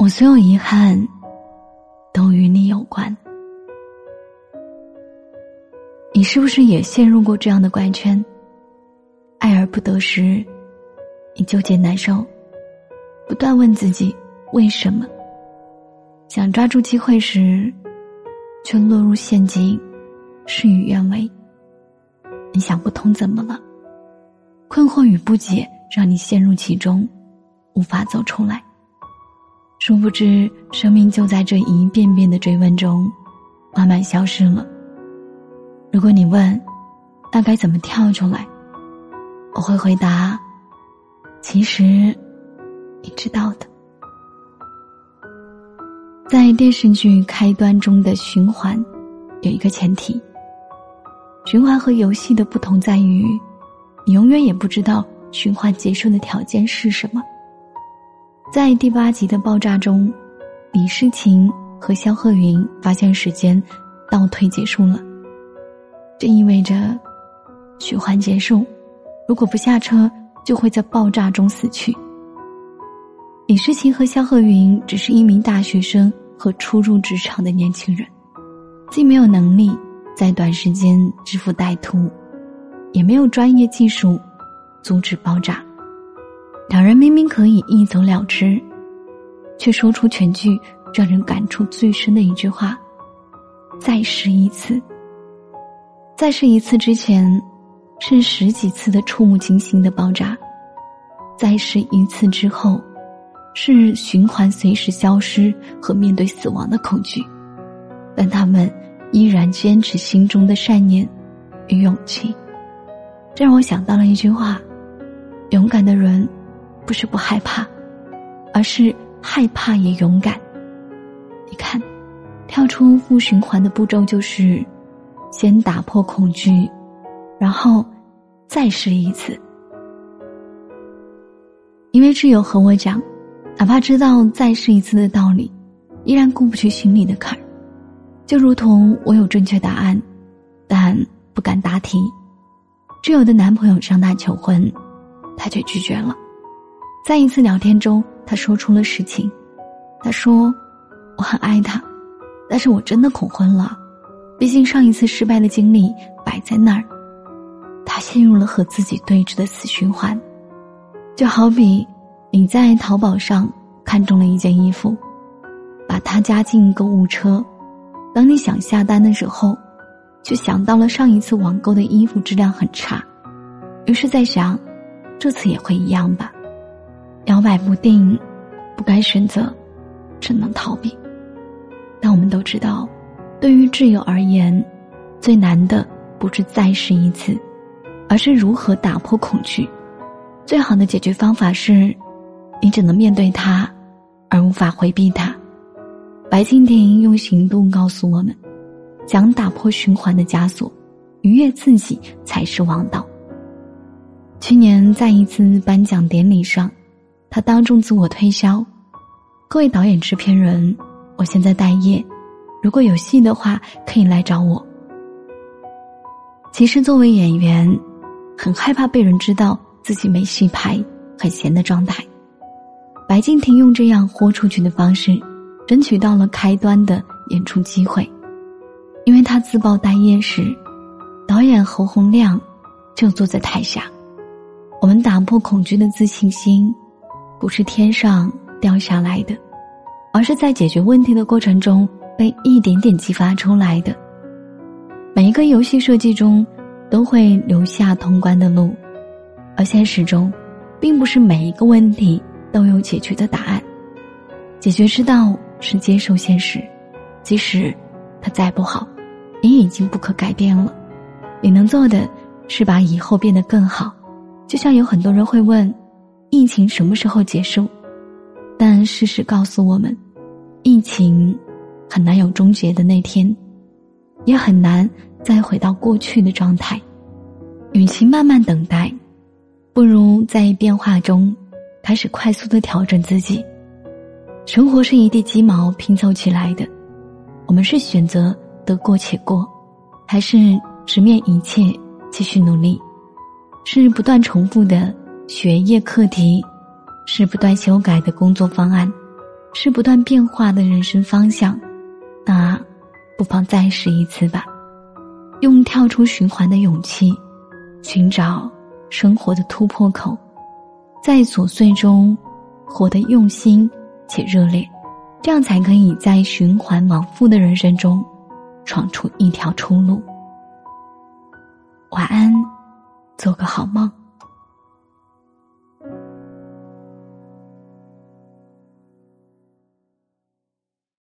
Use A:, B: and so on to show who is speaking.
A: 我所有遗憾，都与你有关。你是不是也陷入过这样的怪圈？爱而不得时，你纠结难受，不断问自己为什么；想抓住机会时，却落入陷阱，事与愿违。你想不通怎么了？困惑与不解让你陷入其中，无法走出来。殊不知，生命就在这一遍遍的追问中，慢慢消失了。如果你问，那该怎么跳出来？我会回答：其实，你知道的。在电视剧开端中的循环，有一个前提。循环和游戏的不同在于，你永远也不知道循环结束的条件是什么。在第八集的爆炸中，李诗情和肖鹤云发现时间倒退结束了。这意味着循环结束，如果不下车，就会在爆炸中死去。李诗情和肖鹤云只是一名大学生和初入职场的年轻人，既没有能力在短时间支付歹徒，也没有专业技术阻止爆炸。两人明明可以一走了之，却说出全剧让人感触最深的一句话：“再试一次。”再试一次之前，是十几次的触目惊心的爆炸；再试一次之后，是循环随时消失和面对死亡的恐惧。但他们依然坚持心中的善念与勇气，这让我想到了一句话：勇敢的人。不是不害怕，而是害怕也勇敢。你看，跳出负循环的步骤就是，先打破恐惧，然后再试一次。因为挚友和我讲，哪怕知道再试一次的道理，依然过不去心里的坎儿。就如同我有正确答案，但不敢答题。挚友的男朋友向她求婚，她却拒绝了。在一次聊天中，他说出了实情。他说：“我很爱他，但是我真的恐婚了。毕竟上一次失败的经历摆在那儿。”他陷入了和自己对峙的死循环。就好比你在淘宝上看中了一件衣服，把它加进购物车，当你想下单的时候，却想到了上一次网购的衣服质量很差，于是在想，这次也会一样吧。摇摆不定，不该选择，只能逃避。但我们都知道，对于挚友而言，最难的不是再试一次，而是如何打破恐惧。最好的解决方法是，你只能面对他，而无法回避他。白敬亭用行动告诉我们：，想打破循环的枷锁，愉悦自己才是王道。去年在一次颁奖典礼上。他当众自我推销：“各位导演、制片人，我现在待业，如果有戏的话，可以来找我。”其实，作为演员，很害怕被人知道自己没戏拍、很闲的状态。白敬亭用这样豁出去的方式，争取到了开端的演出机会。因为他自曝待业时，导演侯洪亮就坐在台下。我们打破恐惧的自信心。不是天上掉下来的，而是在解决问题的过程中被一点点激发出来的。每一个游戏设计中都会留下通关的路，而现实中，并不是每一个问题都有解决的答案。解决之道是接受现实，即使它再不好，也已经不可改变了。你能做的是把以后变得更好。就像有很多人会问。疫情什么时候结束？但事实告诉我们，疫情很难有终结的那天，也很难再回到过去的状态。与其慢慢等待，不如在变化中开始快速的调整自己。生活是一地鸡毛拼凑起来的，我们是选择得过且过，还是直面一切继续努力？是不断重复的。学业课题是不断修改的工作方案，是不断变化的人生方向，那不妨再试一次吧。用跳出循环的勇气，寻找生活的突破口，在琐碎中活得用心且热烈，这样才可以在循环往复的人生中闯出一条出路。晚安，做个好梦。